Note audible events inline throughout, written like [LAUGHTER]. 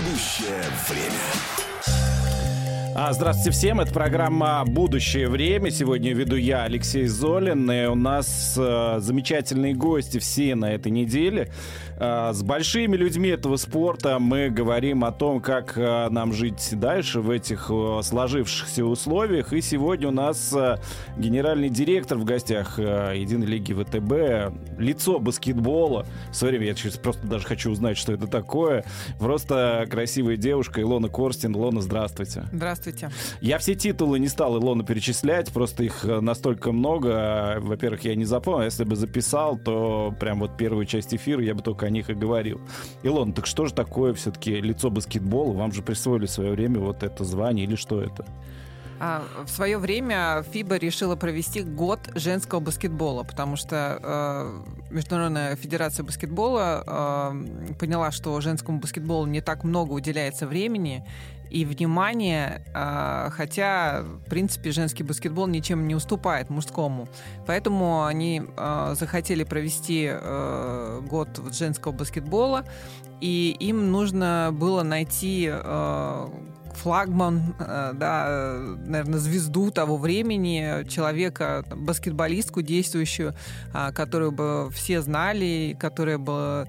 Будущее время. А, Здравствуйте всем, это программа «Будущее время». Сегодня веду я, Алексей Золин, и у нас э, замечательные гости все на этой неделе. Э, с большими людьми этого спорта мы говорим о том, как э, нам жить дальше в этих сложившихся условиях. И сегодня у нас генеральный директор в гостях э, Единой лиги ВТБ, лицо баскетбола. В свое время я сейчас просто даже хочу узнать, что это такое. Просто красивая девушка Илона Корстин. Илона, здравствуйте. Здравствуйте. Я все титулы не стал Илону перечислять, просто их э, настолько много. Во-первых, я не запомнил. Если бы записал, то прям вот первую часть эфира я бы только о них и говорил. Илон, так что же такое все-таки лицо баскетбола? Вам же присвоили в свое время вот это звание или что это? А, в свое время ФИБА решила провести год женского баскетбола, потому что э, Международная федерация баскетбола э, поняла, что женскому баскетболу не так много уделяется времени и внимания, э, хотя, в принципе, женский баскетбол ничем не уступает мужскому. Поэтому они э, захотели провести э, год женского баскетбола, и им нужно было найти флагман, э, да, наверное, звезду того времени, человека, баскетболистку действующую, а, которую бы все знали, которая бы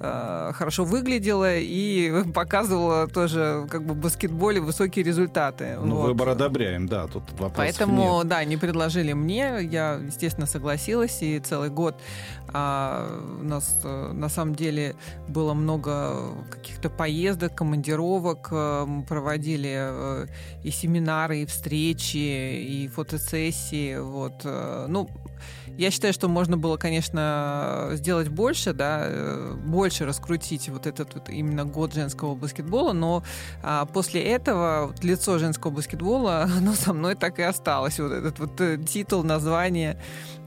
э, хорошо выглядела и [LAUGHS] показывала тоже как бы в баскетболе высокие результаты. Ну, Вот. выбор одобряем, да, тут вопросов Поэтому, нет. да, они предложили мне, я, естественно, согласилась, и целый год а, у нас э, на самом деле было много каких-то поездок, командировок, э, проводили э, и семинары, и встречи, и фотосессии, вот. э, Ну, я считаю, что можно было, конечно, сделать больше, да, э, больше раскрутить вот этот вот именно год женского баскетбола, но а, после этого вот лицо женского баскетбола, [LAUGHS] оно со мной так и осталось, вот этот вот титул, название,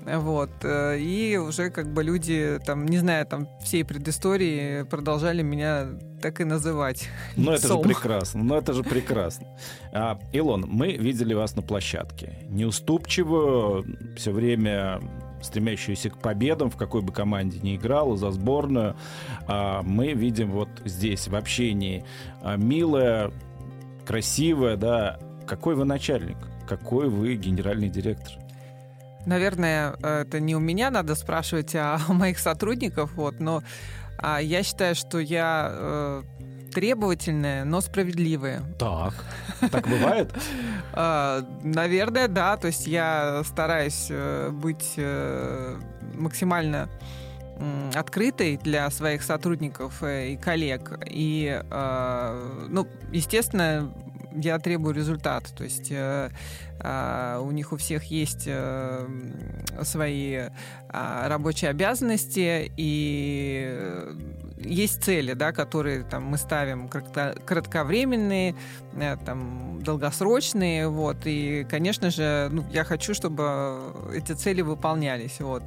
вот, э, и уже как бы люди, там, не знаю, там, всей предыстории продолжали меня так и называть. [LAUGHS] Ну, это же прекрасно. Ну, это же [LAUGHS] прекрасно. А, Илон, мы видели вас на площадке. Неуступчивую, все время стремящуюся к победам, в какой бы команде ни играла, за сборную. А, мы видим вот здесь, в общении, а, милая, красивая, да. Какой вы начальник? Какой вы генеральный директор? Наверное, э, это не у меня надо спрашивать, а [LAUGHS] у моих сотрудников, вот, но а, я считаю, что я э, требовательная, но справедливая. Так. Так бывает? [LAUGHS] А, Наверное, да. То есть я стараюсь э, быть э, максимально открытой для своих сотрудников и коллег. И, ну, естественно, я требую результата. То есть э, а, у них у всех есть э, свои а, рабочие обязанности и э, есть цели, да, которые там мы ставим кратко- кратковременные, э, там долгосрочные, вот. И, конечно же, ну, я хочу, чтобы эти цели выполнялись, вот.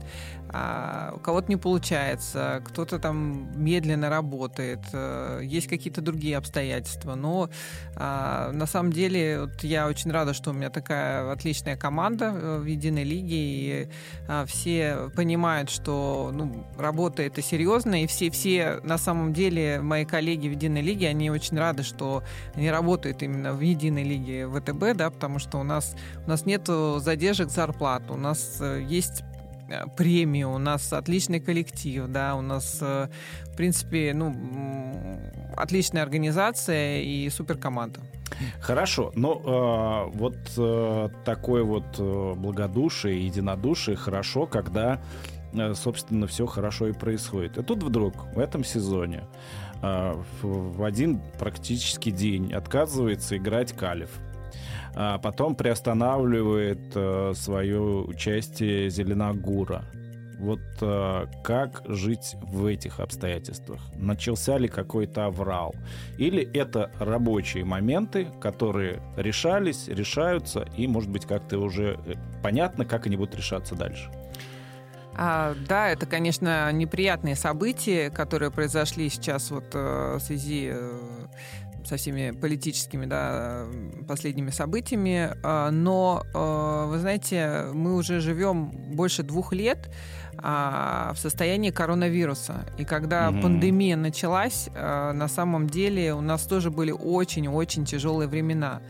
А у кого-то не получается, кто-то там медленно работает, э, есть какие-то другие обстоятельства. Но а, на самом деле вот я очень рада, что у меня такая отличная команда э, в единой лиге, и а, все понимают, что ну, работа это серьезно, и все, все на самом деле мои коллеги в единой лиге, они очень рады, что они работают именно в единой лиге ВТБ, да, потому что у нас, у нас нет задержек зарплат, у нас э, есть э, премии, у нас отличный коллектив, да, у нас, э, в принципе, ну, отличная организация и суперкоманда. Хорошо, но э, вот э, такое вот благодушие, единодушие хорошо, когда, собственно, все хорошо и происходит. И тут вдруг в этом сезоне э, в, один практически день отказывается играть Калиф. А потом приостанавливает э, свое участие Зеленогура. Вот э, как жить в этих обстоятельствах? Начался ли какой-то аврал? Или это рабочие моменты, которые решались, решаются, и, может быть, как-то уже э, понятно, как они будут решаться дальше? А, да, это, конечно, неприятные события, которые произошли сейчас вот э, в связи э, со всеми политическими да, последними событиями. А, Но, э, вы знаете, мы уже живем больше двух лет а, в состоянии коронавируса. И когда Мгм. пандемия началась, на самом деле у нас тоже были очень-очень тяжелые времена.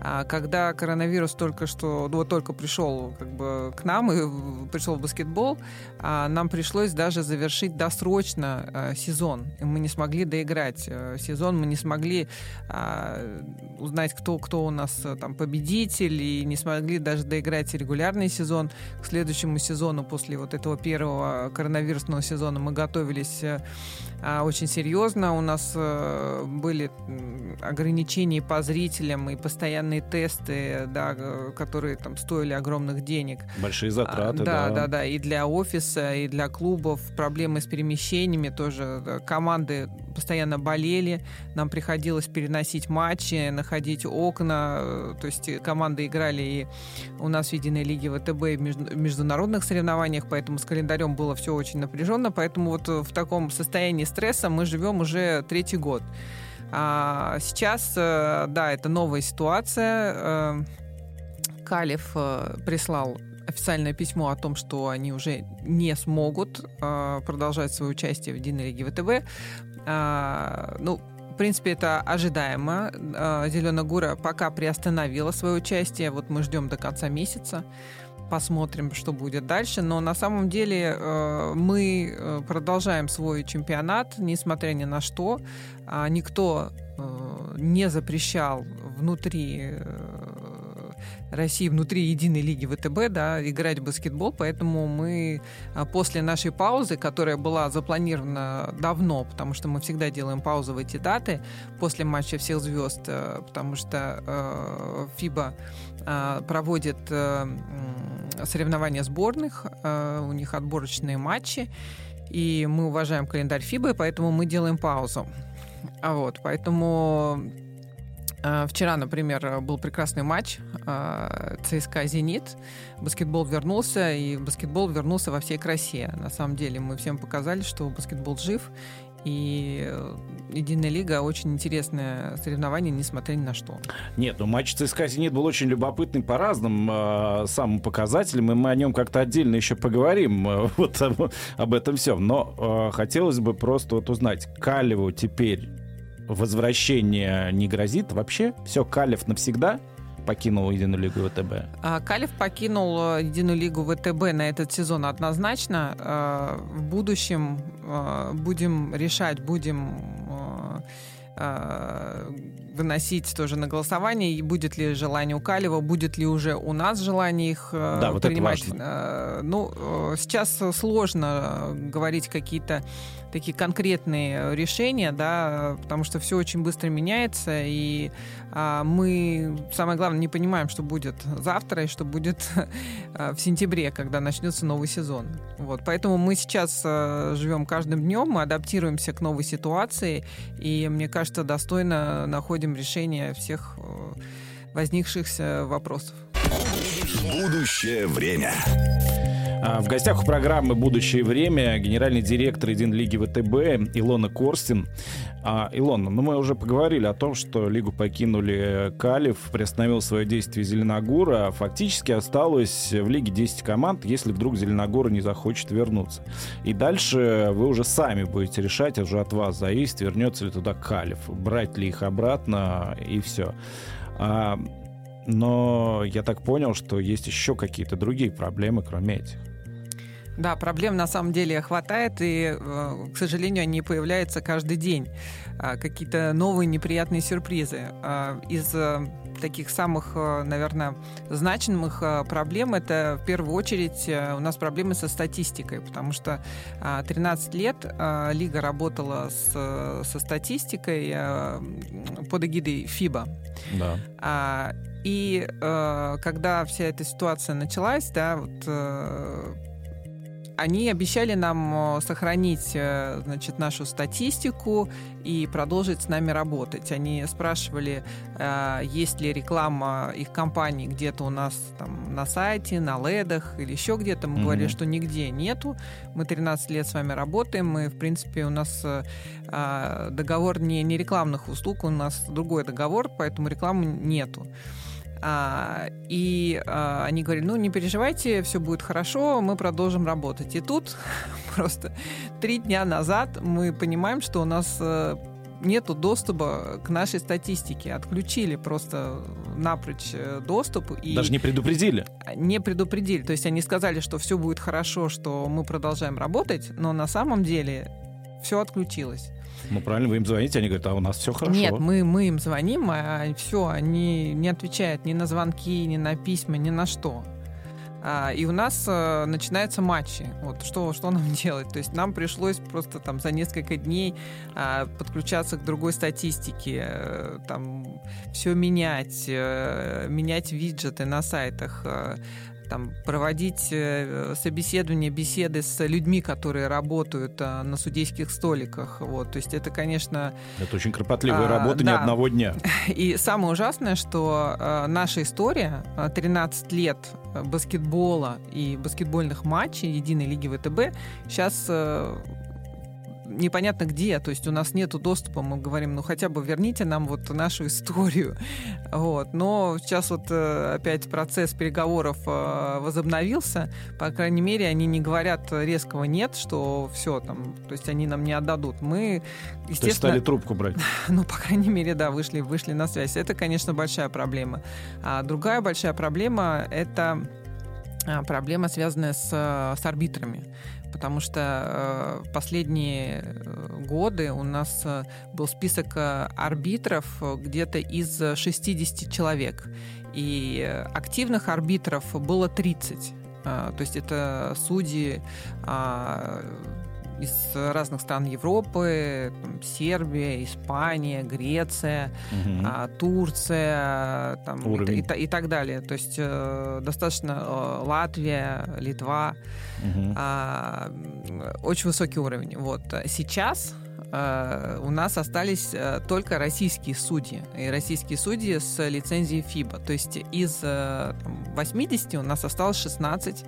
А Когда коронавирус только что, ну, вот только пришел как бы к нам и пришел в баскетбол, а, нам пришлось даже завершить досрочно а, сезон. И мы не смогли доиграть э, сезон, мы не смогли узнать, кто, кто у нас э, там победитель, и не смогли даже доиграть регулярный сезон. К следующему сезону, после вот этого первого коронавирусного сезона, мы готовились э, очень серьезно. У нас были ограничения по зрителям и постоянные тесты, да, которые там стоили огромных денег. Большие затраты, А, да. да, да, да, и для офиса, и для клубов проблемы с перемещениями тоже. да, Команды постоянно болели, нам приходилось переносить матчи, находить окна, то есть команды играли и у нас в единой лиге ВТБ и в между- в международных соревнованиях, поэтому с календарем было все очень напряженно, поэтому вот в таком состоянии стресса мы живем уже третий год. А сейчас, э, да, это новая ситуация. э, Калев э, прислал официальное письмо о том, что они уже не смогут э, продолжать свое участие в единой лиге ВТБ. А, ну, в принципе, это ожидаемо. Зеленая Гура пока приостановила свое участие. Вот мы ждем до конца месяца. Посмотрим, что будет дальше. Но на самом деле э, мы э, продолжаем свой чемпионат, несмотря ни на что. А, Никто э, не запрещал внутри России, внутри единой лиги ВТБ, да, играть в баскетбол, поэтому мы а, после нашей паузы, которая была запланирована давно, потому что мы всегда делаем паузы в эти даты после матча всех звезд, э, потому что э, ФИБА э, проводит э, соревнования сборных, у них отборочные матчи, и мы уважаем календарь ФИБы, поэтому мы делаем паузу. А вот, поэтому вчера, например, был прекрасный матч э, ЦСКА «Зенит». Баскетбол вернулся, и баскетбол вернулся во всей красе. На самом деле мы всем показали, что баскетбол жив, и э, Единая лига очень интересное соревнование, несмотря ни на что. Нет, ну матч ЦСКА «Зенит» был очень любопытный по разным э, самым показателям, и мы о нем как-то отдельно еще поговорим, э, [LAUGHS] вот об, об этом всем. Но э, хотелось бы просто вот узнать, Калеву теперь возвращение не грозит вообще? Все, Калев навсегда покинул Единую лигу ВТБ? А, Калев покинул э, Единую лигу ВТБ на этот сезон однозначно. Э, В будущем э, будем решать, будем выносить тоже на голосование, и будет ли желание у Калева, будет ли уже у нас желание их Да, вот это принимать. важно. Ну, сейчас сложно говорить какие-то такие конкретные решения, да, потому что все очень быстро меняется, и а, мы, самое главное, не понимаем, что будет завтра и что будет а, [LAUGHS] в сентябре, когда начнется новый сезон. Вот, поэтому мы сейчас а, живем каждым днем, мы адаптируемся к новой ситуации, и мне кажется, достойно находим решение всех э, возникшихся вопросов. Будущее время. А, В гостях у программы «Будущее время» генеральный директор Единой лиги ВТБ Илона Корстин. А, Илона, ну мы уже поговорили о том, что лигу покинули Калев, приостановил свое действие Зеленогора. Фактически осталось в лиге 10 команд, если вдруг Зеленогор не захочет вернуться. И дальше вы уже сами будете решать, уже от вас зависит, вернется ли туда Калев, брать ли их обратно и все. А, но я так понял, что есть еще какие-то другие проблемы, кроме этих. Да, проблем на самом деле хватает, и, э, к сожалению, они появляются каждый день. А, Какие-то новые неприятные сюрпризы. А, Из э, таких самых, э, наверное, значимых проблем это в первую очередь у нас проблемы со статистикой, потому что а, 13 лет а, Лига работала с, со статистикой под эгидой ФИБА. Да. И когда вся эта ситуация началась, да, вот они обещали нам э, сохранить, э, значит, нашу статистику и продолжить с нами работать. Они спрашивали, э, есть ли реклама их компании где-то у нас там на сайте, на ледах или еще где-то. Мы Мгм. говорили, что нигде нету. Мы 13 лет с вами работаем, мы, в принципе, у нас а, договор не, не рекламных услуг, у нас другой договор, поэтому рекламы нету. А, и а, они говорили, ну не переживайте, все будет хорошо, мы продолжим работать. И тут [LAUGHS] просто три дня назад мы понимаем, что у нас э, нету доступа к нашей статистике. Отключили просто напрочь э, доступ. И Даже не предупредили? Не предупредили. То есть они сказали, что все будет хорошо, что мы продолжаем работать, но на самом деле все отключилось. Ну, правильно, вы им звоните, они говорят, а у нас все хорошо. Нет, мы, мы им звоним, а все, они не отвечают ни на звонки, ни на письма, ни на что. А, и у нас а, начинаются матчи. Вот что, что нам [LAUGHS] делать? То есть нам пришлось просто там за несколько дней а, подключаться к другой статистике, а, там все менять, а, менять виджеты на сайтах. Там, проводить э, собеседования, беседы с людьми, которые работают а, на судейских столиках. Вот. То есть это, конечно... Это очень кропотливая а, работа да. одного дня. [LAUGHS] И самое ужасное, что а, наша история, 13 лет баскетбола и баскетбольных матчей Единой лиги ВТБ, сейчас непонятно где, то есть у нас нет доступа, мы говорим, ну хотя бы верните нам вот нашу историю. [LAUGHS] Вот. Но сейчас вот э, опять процесс переговоров э, возобновился, по крайней мере, они не говорят резкого нет, что все там, то есть они нам не отдадут. Мы, естественно... То есть стали трубку брать? [LAUGHS] Ну, по крайней мере, да, вышли, вышли на связь. Это, конечно, большая проблема. А другая большая проблема — это а, проблема, связанная с, с арбитрами потому что э, последние э, годы у нас э, был список арбитров где-то из 60 человек, и активных арбитров было 30. То есть это судьи а, из разных стран Европы, там, Сербия, Испания, Греция, угу. Турция там, и, и, и так далее. То есть э, достаточно э, Латвия, Литва. Угу. Очень высокий уровень. Вот. Сейчас Uh, у нас остались только российские судьи. И российские судьи с лицензией ФИБА. То есть из uh, 80 у нас осталось 16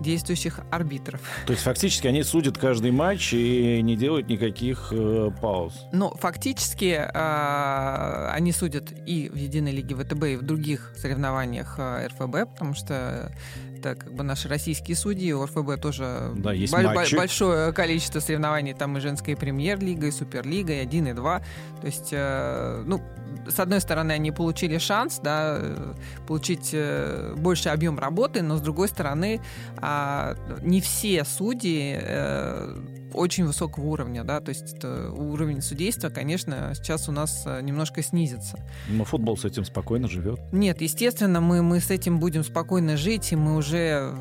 действующих арбитров. То есть фактически они судят каждый матч и не делают никаких э, пауз? Ну, фактически э, они судят и в Единой лиге ВТБ, и в других соревнованиях э, РФБ, потому что это как бы наши российские судьи, у РФБ тоже да, есть бо- матчи. большое количество соревнований, там и женская премьер-лига, и суперлига, и один, и два. То есть, э, ну, с одной стороны, они получили шанс, да, получить э, больший объем работы, но с другой стороны, а, не все судьи э, очень высокого уровня, да, то есть уровень судейства, конечно, сейчас у нас э, немножко снизится. Но футбол с этим спокойно живет? Нет, естественно, мы, мы с этим будем спокойно жить, и мы уже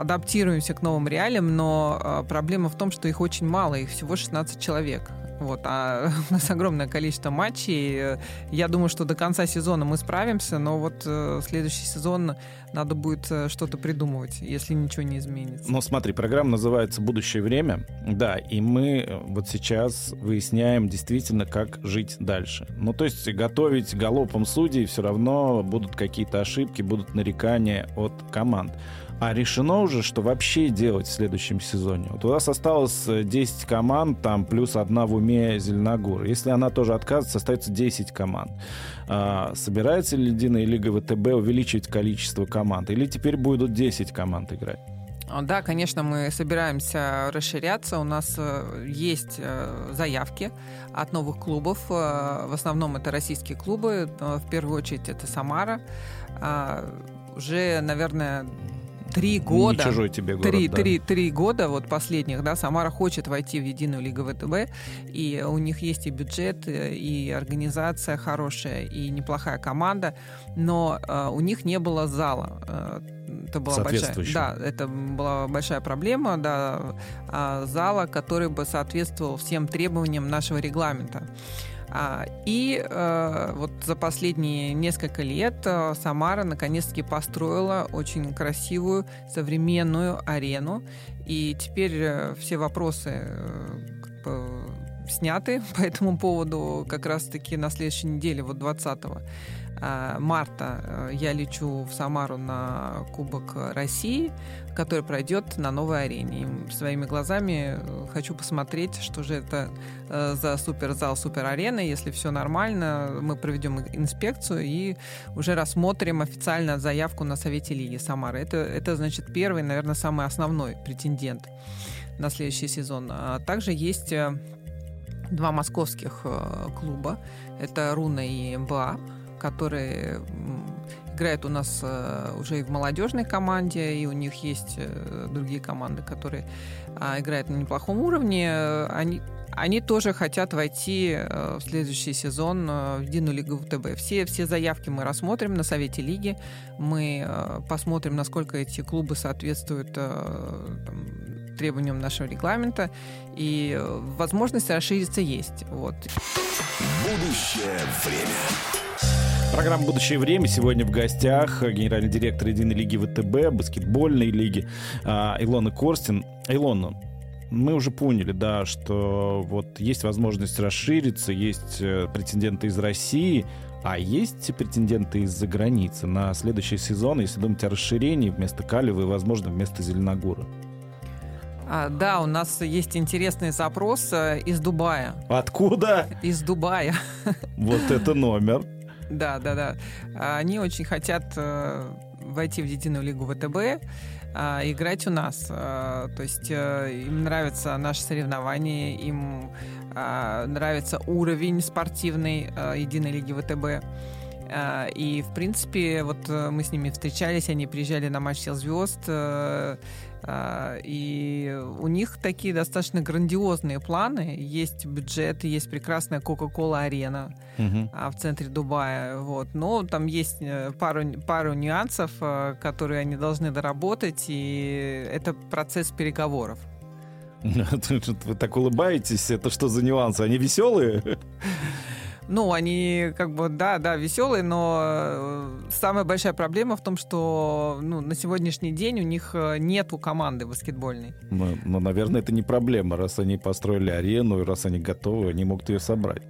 адаптируемся к новым реалиям, но проблема в том, что их очень мало, их всего 16 человек. Вот, а [LAUGHS] у нас огромное количество матчей. Я думаю, что до конца сезона мы справимся, но вот э, следующий сезон надо будет э, что-то придумывать, если ничего не изменится. Ну, смотри, программа называется «Будущее время». Да, и мы э, вот сейчас выясняем действительно, как жить дальше. Ну, то есть готовить галопом судей все равно будут какие-то ошибки, будут нарекания от команд. А решено уже, что вообще делать в следующем сезоне? Вот у нас осталось 10 э, команд, там плюс одна в уме Зеленогор. Если она тоже отказывается, остается 10 команд. А, собирается ли Единая Лига ВТБ увеличивать количество команд? Или теперь будут 10 команд играть? Да, конечно, мы собираемся расширяться. У нас э, есть э, заявки от новых клубов. В основном это российские клубы. В первую очередь это Самара. А, уже, наверное, три года. Не чужой тебе город, три, да. три, три года вот последних, да, Самара хочет войти в единую лигу ВТБ, и у них есть и бюджет, и организация хорошая, и неплохая команда, но э, у них не было зала. Э, это была большая, да, это была большая проблема, да, э, зала, который бы соответствовал всем требованиям нашего регламента. А, и э, вот за последние несколько лет э, Самара наконец-таки построила очень красивую современную арену. И теперь э, все вопросы сняты [LAUGHS] по этому поводу как раз-таки на следующей неделе, вот 20 а, марта э, я лечу в Самару на Кубок России, который пройдет на новой арене. И своими глазами э, хочу посмотреть, что же это э, за суперзал, суперарена. Если все нормально, мы проведем инспекцию и уже рассмотрим официально заявку на Совете Лиги Самары. Это, это значит, первый, наверное, самый основной претендент на следующий сезон. А также есть два московских клуба. Это Руна и МБА которые играют у нас э, уже и в молодежной команде, и у них есть э, другие команды, которые а, играют на неплохом уровне. Они, они тоже хотят войти э, в следующий сезон в единую лигу ВТБ. Все, все заявки мы рассмотрим на совете лиги. Мы посмотрим, насколько эти клубы соответствуют там, требованиям нашего регламента. И возможность расшириться есть. Вот. Будущее время. Программа «Будущее время». Сегодня в гостях генеральный директор Единой лиги ВТБ, баскетбольной лиги а, Илона Корстин. Илона, мы уже поняли, да, что вот есть возможность расшириться, есть э, претенденты из России, а есть претенденты из-за границы на следующий сезон, если думать о расширении вместо Калева и, возможно, вместо Зеленогора? А, да, у нас есть интересный запрос э, из Дубая. Откуда? Из Дубая. Вот это номер. Да, да, да. Они очень хотят э, войти в единую лигу ВТБ, э, играть у нас. Э, то есть им нравится наше соревнование, им нравится уровень спортивный единой лиги ВТБ. И, в принципе, вот мы с ними встречались, они приезжали на матч «Сил звезд», а, и у них такие достаточно грандиозные планы. Есть бюджет, есть прекрасная Coca-Cola арена угу. в центре Дубая. Вот. Но там есть э, пару, пару нюансов, э, которые они должны доработать, и это процесс переговоров. [LAUGHS] Вы так улыбаетесь, это что за нюансы? Они веселые? [LAUGHS] Ну, они как бы, да, да, веселые, но э, самая большая проблема в том, что ну, на сегодняшний день у них э, нету команды баскетбольной. Ну, ну, наверное, это не проблема. Раз они построили арену, и раз они готовы, они могут ее собрать.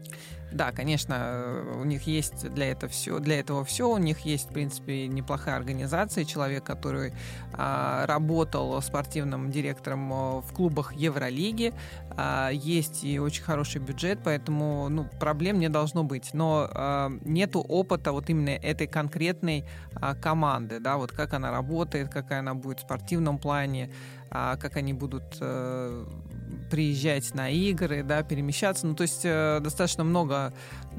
Да, конечно, у них есть для этого все, для этого все. У них есть, в принципе, неплохая организация. Человек, который а, работал спортивным директором а, в клубах Евролиги, а, есть и очень хороший бюджет, поэтому ну, проблем не должно быть. Но а, нету опыта вот именно этой конкретной а, команды, да, вот как она работает, какая она будет в спортивном плане, а, как они будут а, приезжать на игры, да, перемещаться. Ну, то есть э, достаточно много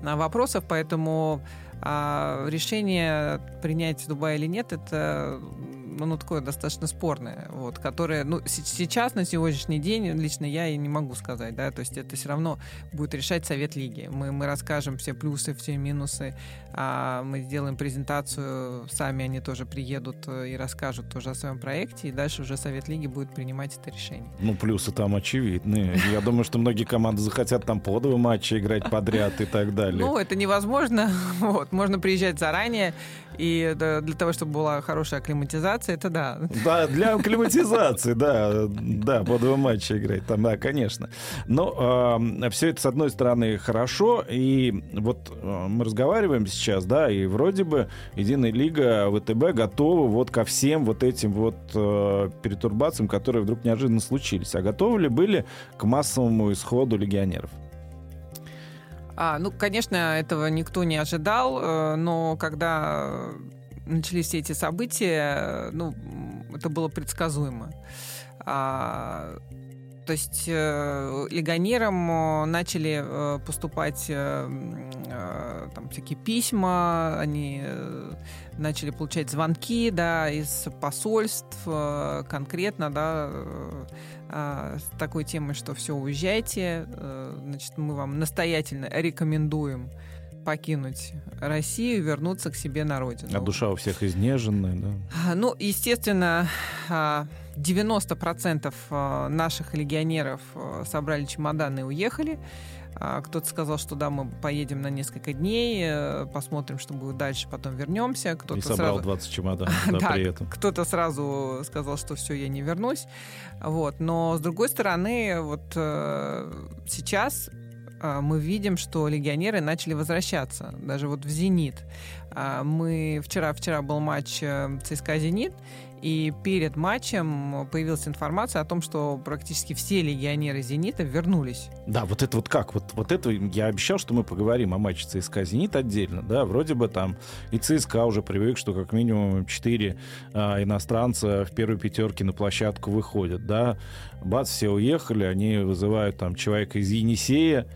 а, вопросов, поэтому а, решение принять Дубай или нет, это ну, ну, такое достаточно спорное, вот, которое, ну, сейчас, на сегодняшний день, лично я и не могу сказать, да, то есть это все равно будет решать Совет Лиги. Мы, мы расскажем все плюсы, все минусы, а мы сделаем презентацию, сами они тоже приедут и расскажут тоже о своем проекте, и дальше уже Совет Лиги будет принимать это решение. Ну, плюсы там очевидны. Я думаю, что многие команды захотят там по два матча играть подряд и так далее. Ну, это невозможно. [LAUGHS] Вот, можно приезжать заранее, и для того, чтобы была хорошая акклиматизация, это да. Да, для акклиматизации, да, да, по два матча играть, там, да, конечно. Но э, все это, с одной стороны, хорошо, и вот э, мы разговариваем сейчас, да, и вроде бы Единая Лига ВТБ готова вот ко всем вот этим вот э, перетурбациям, которые вдруг неожиданно случились. А готовы ли были к массовому исходу легионеров? А, ну, конечно, этого никто не ожидал, э, но когда начались все эти события, ну, это было предсказуемо. А, то есть э, легионерам э, начали э, поступать э, э, там всякие письма, они э, начали получать звонки, да, из посольств э, конкретно, да, э, а, с такой темой, что все, уезжайте. Э, значит, мы вам настоятельно рекомендуем покинуть Россию вернуться к себе на родину. А душа у всех изнеженная, да? А, ну, естественно, 90% а, наших легионеров собрали чемоданы и уехали. А, кто-то сказал, что да, мы поедем на несколько дней, э, посмотрим, что будет дальше, потом вернемся. Кто-то И собрал сразу... 20 чемоданов [LAUGHS] да, при этом. Кто-то сразу сказал, что все, я не вернусь. Вот. Но с другой стороны, вот э, сейчас а, мы видим, что легионеры начали возвращаться, даже вот в «Зенит». А, мы вчера, вчера был матч э, ЦСКА «Зенит», и перед матчем появилась информация о том, что практически все легионеры «Зенита» вернулись. Да, вот это вот как? Вот, вот это я обещал, что мы поговорим о матче ЦСКА «Зенит» отдельно. Да, вроде бы там и ЦСКА уже привык, что как минимум четыре а, иностранца в первой пятерке на площадку выходят. Да, бац, все уехали, они вызывают там человека из Енисея,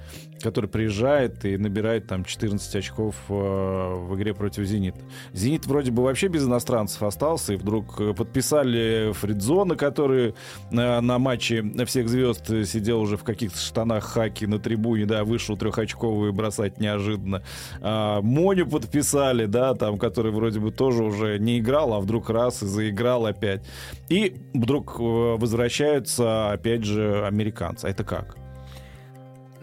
который приезжает и набирает там 14 очков э, в игре против «Зенита». «Зенит» вроде бы вообще без иностранцев остался, и вдруг э, подписали Фридзона, который э, на матче всех звезд сидел уже в каких-то штанах хаки на трибуне, да, вышел трехочковый бросать неожиданно. А, Моню подписали, да, там, который вроде бы тоже уже не играл, а вдруг раз и заиграл опять. И вдруг возвращаются, опять же, американцы. А это как?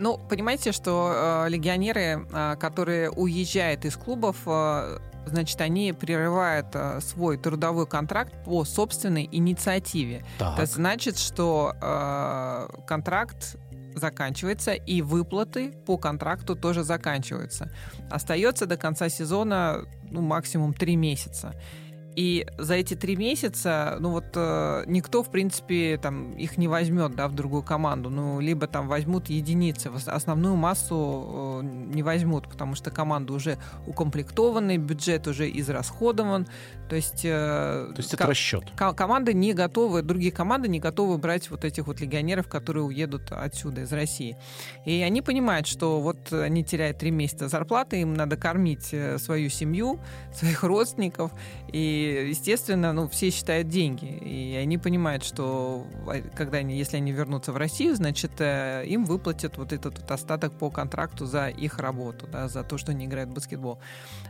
Ну, понимаете, что э, легионеры, э, которые уезжают из клубов, э, значит, они прерывают э, свой трудовой контракт по собственной инициативе. Так. Это значит, что э, контракт заканчивается, и выплаты по контракту тоже заканчиваются. Остается до конца сезона ну, максимум три месяца. И за эти три месяца, ну вот э, никто, в принципе, там их не возьмет, да, в другую команду. Ну, либо там возьмут единицы, основную массу э, не возьмут, потому что команда уже укомплектована, бюджет уже израсходован. То есть... Э, То есть это расчет. команды не готовы, другие команды не готовы брать вот этих вот легионеров, которые уедут отсюда, из России. И они понимают, что вот они теряют три месяца зарплаты, им надо кормить э, свою семью, [LAUGHS] своих родственников, и естественно, ну, все считают деньги. И они понимают, что а, когда они, если они вернутся в Россию, значит, э, им выплатят вот этот вот остаток по контракту за их работу, да, за то, что они играют в баскетбол.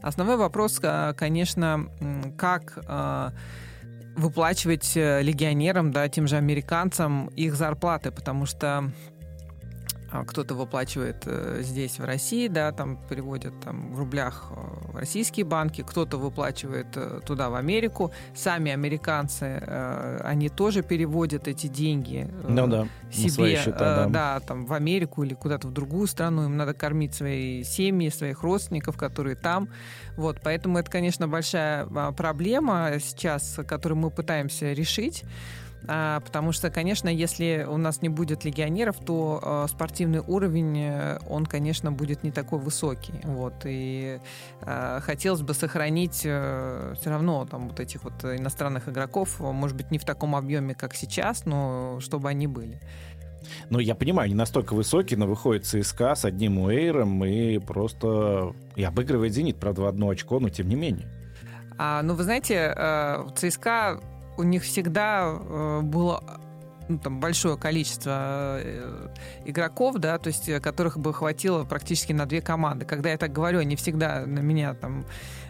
Основной вопрос, а, конечно, как а, выплачивать э, легионерам, да, тем же американцам их зарплаты, потому что кто-то выплачивает э, здесь, в России, да, там переводят там, в рублях э, российские банки, кто-то выплачивает э, туда, в Америку. Сами американцы, они тоже переводят эти деньги ну, да, себе, счета, да. да, там, в Америку или куда-то в другую страну. Им надо кормить свои семьи, своих родственников, которые там. Вот, поэтому это, конечно, большая а, проблема сейчас, которую мы пытаемся решить. А, потому что, конечно, если у нас не будет легионеров, то а, спортивный уровень, э, он, конечно, будет не такой высокий. Вот, и а, хотелось бы сохранить а, все равно там вот этих вот иностранных игроков, может быть, не в таком объеме, как сейчас, но чтобы они были. Ну, я понимаю, не настолько высокий, но выходит ЦСКА с одним уэйром и просто и обыгрывает «Зенит», правда, в одно очко, но тем не менее. А, ну, вы знаете, э, ЦСКА у них всегда э, было ну, там, большое количество э, игроков, да, то есть э, которых бы хватило практически на две команды. Когда я так говорю, они всегда на меня там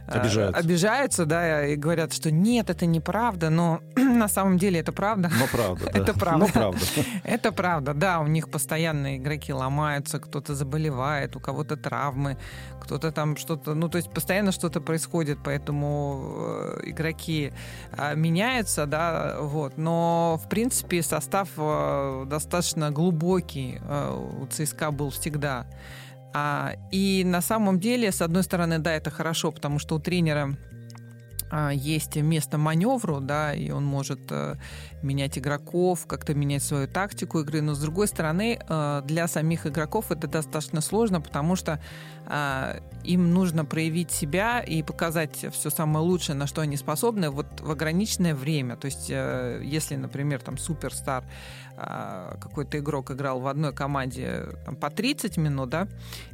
обижаются, обижаются да, и говорят, что нет, это неправда, но [CLEARS THROAT] на самом деле это правда. Но правда, [LAUGHS] да. Это правда. Но правда. [LAUGHS] Это правда, да, у них постоянно игроки ломаются, кто-то заболевает, у кого-то травмы, кто-то там что-то, ну, то есть постоянно что-то происходит, поэтому э, игроки меняются, да, вот, но, в принципе, состав э, достаточно глубокий э, у ЦСКА был всегда. А, и на самом деле, с одной стороны, да, это хорошо, потому что у тренера а, есть место маневру, да, и он может э, менять игроков, как-то менять свою тактику игры. Но с другой стороны, для самих игроков это достаточно сложно, потому что э, им нужно проявить себя и показать все самое лучшее, на что они способны, вот в ограниченное время. То есть, если, например, там суперстар какой-то игрок играл в одной команде там, по 30 минут, да,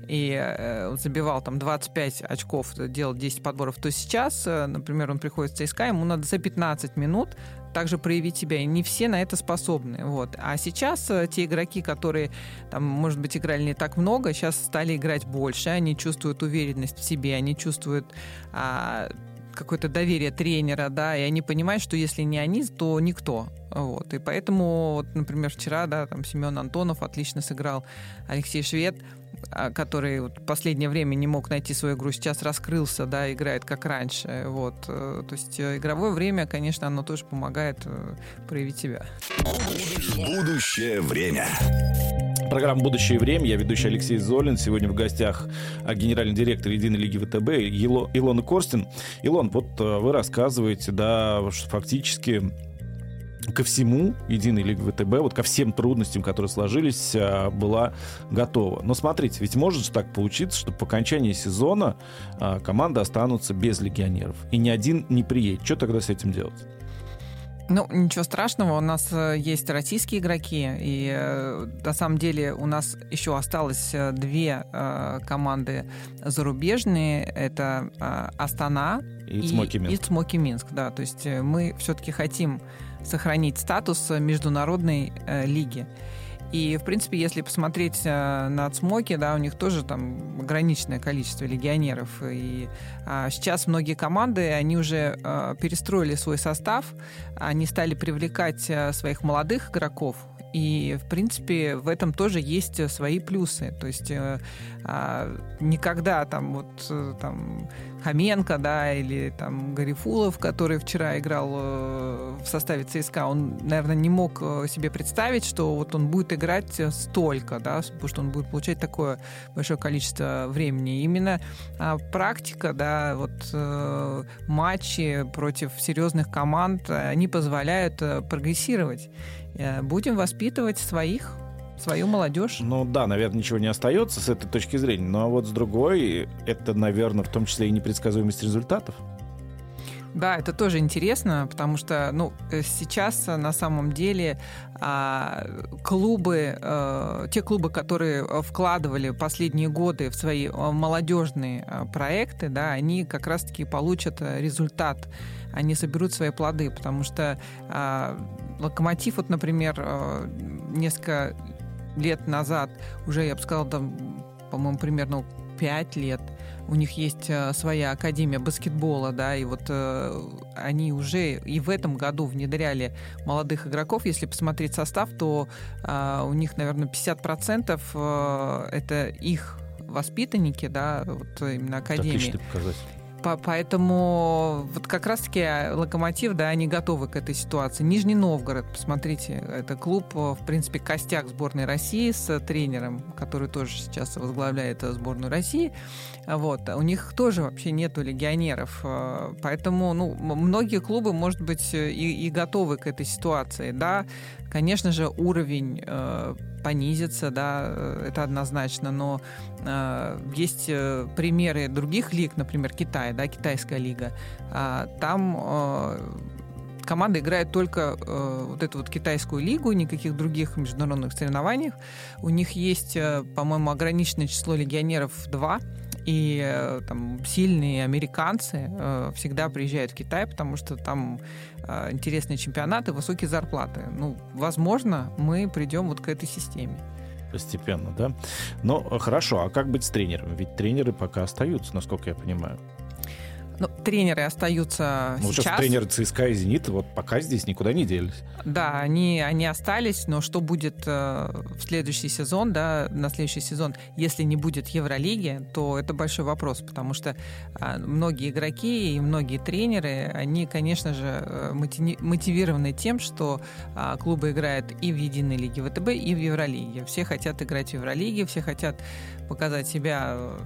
и забивал там 25 очков, делал 10 подборов, то сейчас, например, он приходит в ЦСКА, ему надо за 15 минут также проявить себя. И не все на это способны. Вот. А сейчас э, те игроки, которые, там, может быть, играли не так много, сейчас стали играть больше, они чувствуют уверенность в себе, они чувствуют а, какое-то доверие тренера, да, и они понимают, что если не они, то никто. Вот. И поэтому, вот, например, вчера, да, там Семен Антонов отлично сыграл, Алексей Швед, который вот последнее время не мог найти свою игру, сейчас раскрылся, да, играет как раньше. Вот. Э, то есть э, игровое время, конечно, оно тоже помогает э, проявить себя. Будущее время. Программа «Будущее время». Я ведущий Алексей Золин. Сегодня в гостях а, генеральный директор Единой лиги ВТБ Ило, Илона Корстин. Илон, вот вы рассказываете, да, что фактически ко всему Единой лиги ВТБ, вот ко всем трудностям, которые сложились, а, была готова. Но смотрите, ведь может так получиться, что по окончании сезона а, команда останутся без легионеров. И ни один не приедет. Что тогда с этим делать? Ну, ничего страшного, у нас э, есть российские игроки, и э, на самом деле у нас еще осталось э, две команды зарубежные. Это Астана и, и Цмоки Минск. И Цмоки Минск, да. То есть мы все-таки хотим сохранить статус международной лиги. И, в принципе, если посмотреть э, на Цмоки, да, у них тоже там ограниченное количество легионеров. И а, сейчас многие команды, они уже а, перестроили свой состав, они стали привлекать а, своих молодых игроков, и, в принципе, в этом тоже есть свои плюсы. То есть э, э, никогда там вот э, там Хоменко, да, или там Гарифулов, который вчера играл э, в составе ЦСКА, он, наверное, не мог э, себе представить, что вот он будет играть столько, да, потому что он будет получать такое большое количество времени. Именно а, практика, да, вот э, матчи против серьезных команд, они позволяют прогрессировать. Будем воспитывать своих свою молодежь. Ну да, наверное, ничего не остается с этой точки зрения. Но вот с другой, это, наверное, в том числе и непредсказуемость результатов. Да, это тоже интересно, потому что ну, э, сейчас на самом деле а, клубы, а, те клубы, которые вкладывали последние годы в свои молодежные проекты, да, они как раз-таки получат результат, они соберут свои плоды, потому что а, Локомотив, вот, например, несколько лет назад, уже, я бы сказала, там, по-моему, примерно 5 лет, у них есть э, своя академия баскетбола, да, и вот э, они уже и в этом году внедряли молодых игроков. Если посмотреть состав, то э, у них, наверное, 50% э, это их воспитанники, да, вот именно академии. Отличный показатель поэтому вот как раз-таки Локомотив, да, они готовы к этой ситуации. Нижний Новгород, посмотрите, это клуб, в принципе, костяк сборной России с тренером, который тоже сейчас возглавляет сборную России. Вот. У них тоже вообще нету легионеров. Поэтому, ну, многие клубы, может быть, и, и готовы к этой ситуации, да. Конечно же, уровень э, понизится, да, э, это однозначно, но э, есть э, примеры других лиг, например, Китай, да, китайская лига. Э, там э, команда играет только э, вот эту вот китайскую лигу, никаких других международных соревнований. У них есть, э, по-моему, ограниченное число легионеров два. И э, там сильные американцы э, всегда приезжают в Китай, потому что там э, интересные чемпионаты, высокие зарплаты. Ну, возможно, мы придем вот к этой системе. Постепенно, да? Но хорошо, а как быть с тренером? Ведь тренеры пока остаются, насколько я понимаю. Ну, тренеры остаются ну, сейчас. сейчас тренеры ЦСКА и «Зенита» вот пока здесь никуда не делись. Да, они, они остались, но что будет э, в следующий сезон, да, на следующий сезон, если не будет Евролиги, то это большой вопрос, потому что э, многие игроки и многие тренеры, они, конечно же, э, мотивированы тем, что э, клубы играют и в Единой лиге ВТБ, и в Евролиге. Все хотят играть в Евролиге, все хотят показать себя э,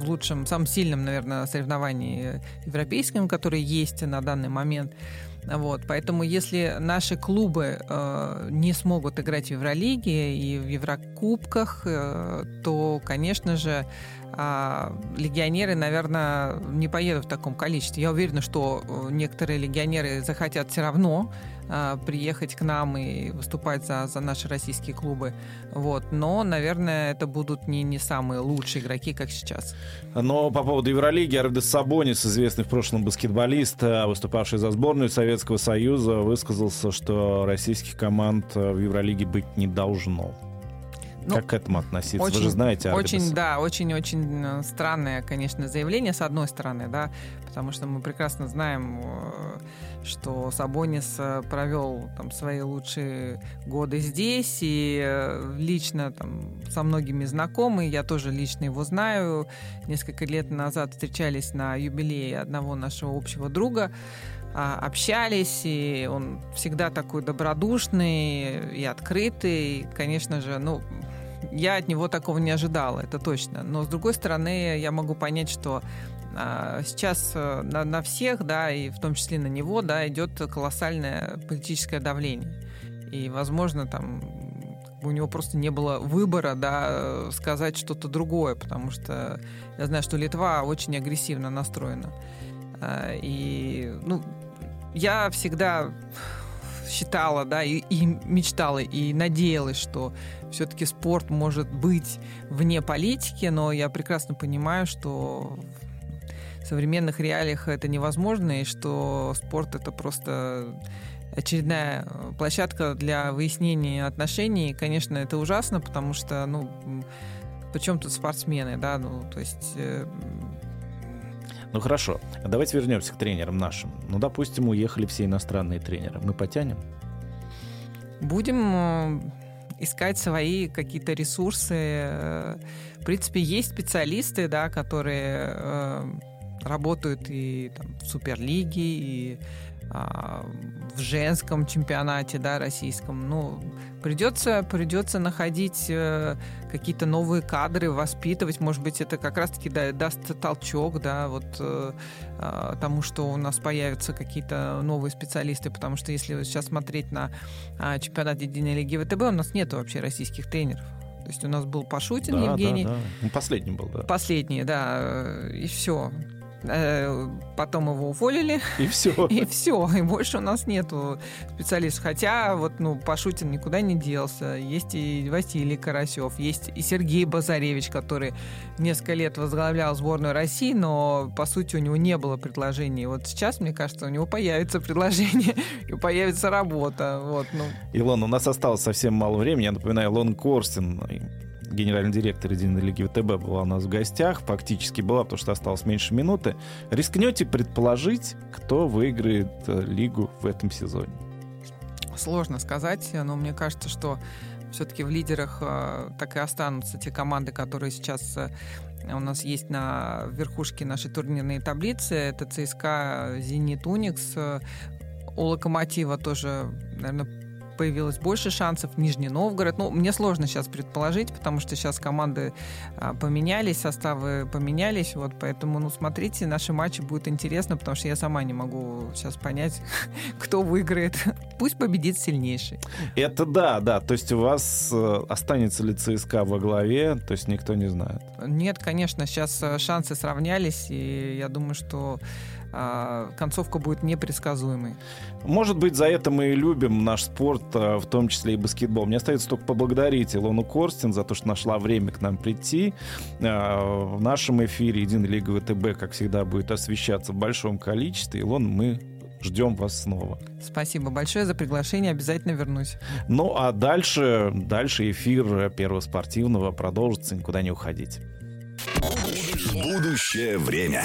в лучшем, самом сильном, наверное, соревновании европейском, которое есть на данный момент. Вот, поэтому если наши клубы э, не смогут играть в Евролиге и в Еврокубках, э, то, конечно же, э, легионеры, наверное, не поедут в таком количестве. Я уверена, что э, некоторые легионеры захотят все равно а, приехать к нам и выступать за, за наши российские клубы. Вот. Но, наверное, это будут не, не самые лучшие игроки, как сейчас. Но по поводу Евролиги, Арвидес Сабонис, известный в прошлом баскетболист, а, выступавший за сборную Советского Союза, высказался, что российских команд в Евролиге быть не должно. Ну, как к этому относиться? Очень, Вы же знаете Арбитас. Очень, да, очень-очень э, странное, конечно, заявление, с одной стороны, да, потому что мы прекрасно знаем, э, что Сабонис э, провел там свои лучшие годы здесь и лично там со многими знакомы, я тоже лично его знаю. Несколько лет назад встречались на юбилее одного нашего общего друга, а, общались, и он всегда такой добродушный и открытый. Конечно же, ну, я от него такого не ожидала, это точно. Но с другой стороны, я могу понять, что а, сейчас э, на, на всех, да, и в том числе на него, да, идет колоссальное политическое давление. И, возможно, там у него просто не было выбора, да, сказать что-то другое, потому что я знаю, что Литва очень агрессивно настроена. А, и, ну, я всегда считала, да, и, и мечтала, и надеялась, что все-таки спорт может быть вне политики, но я прекрасно понимаю, что в современных реалиях это невозможно, и что спорт это просто очередная площадка для выяснения отношений. конечно, это ужасно, потому что, ну, причем тут спортсмены, да, ну, то есть э, ну хорошо, давайте вернемся к тренерам нашим. Ну, допустим, уехали все иностранные тренеры. Мы потянем? Будем э, искать свои какие-то ресурсы. Э, в принципе, есть специалисты, да, которые э, работают и там, в Суперлиге, и а, в женском чемпионате, да, российском. Ну, придется, придется находить э, какие-то новые кадры, воспитывать. Может быть, это как раз-таки да, даст толчок, да, вот э, э, тому, что у нас появятся какие-то новые специалисты, потому что если сейчас смотреть на э, чемпионат Единой Лиги ВТБ, у нас нет вообще российских тренеров. То есть у нас был Пашутин да, Евгений. Да, да. Ну, последний был, да. Последний, да. И все. Э, потом его уволили. И все. [LAUGHS] И все. И больше у нас нету специалистов. Хотя вот, ну, Пашутин никуда не делся. Есть и Василий Карасев, есть и Сергей Базаревич, который несколько лет возглавлял сборную России, но, по сути, у него не было предложений. Вот сейчас, мне кажется, у него появится предложение [LAUGHS] и появится работа. Вот, ну. Илон, у нас осталось совсем мало времени. Я напоминаю, Илон Корстин генеральный директор Единой Лиги ВТБ была у нас в гостях. Фактически была, потому что осталось меньше минуты. Рискнете предположить, кто выиграет э, лигу в этом сезоне? Сложно сказать, но мне кажется, что все-таки в лидерах э, так и останутся те команды, которые сейчас э, у нас есть на верхушке нашей турнирной таблицы. Это ЦСКА, Зенит, Уникс. У Локомотива тоже, наверное, появилось больше шансов. Нижний Новгород. Ну, мне сложно сейчас предположить, потому что сейчас команды а, поменялись, составы поменялись. Вот поэтому, ну, смотрите, наши матчи будут интересны, потому что я сама не могу сейчас понять, [LAUGHS] кто выиграет. Пусть победит сильнейший. Это да, да. То есть у вас э, останется ли ЦСКА во главе, то есть никто не знает. Нет, конечно, сейчас э, шансы сравнялись, и я думаю, что а, концовка будет непредсказуемой. Может быть, за это мы и любим наш спорт, а, в том числе и баскетбол. Мне остается только поблагодарить Илону Корстин за то, что нашла время к нам прийти. А, в нашем эфире «Единая лига ВТБ», как всегда, будет освещаться в большом количестве. Илон, мы ждем вас снова. Спасибо большое за приглашение, обязательно вернусь. Ну, а дальше, дальше эфир Первого спортивного продолжится, никуда не уходить. Будущее время.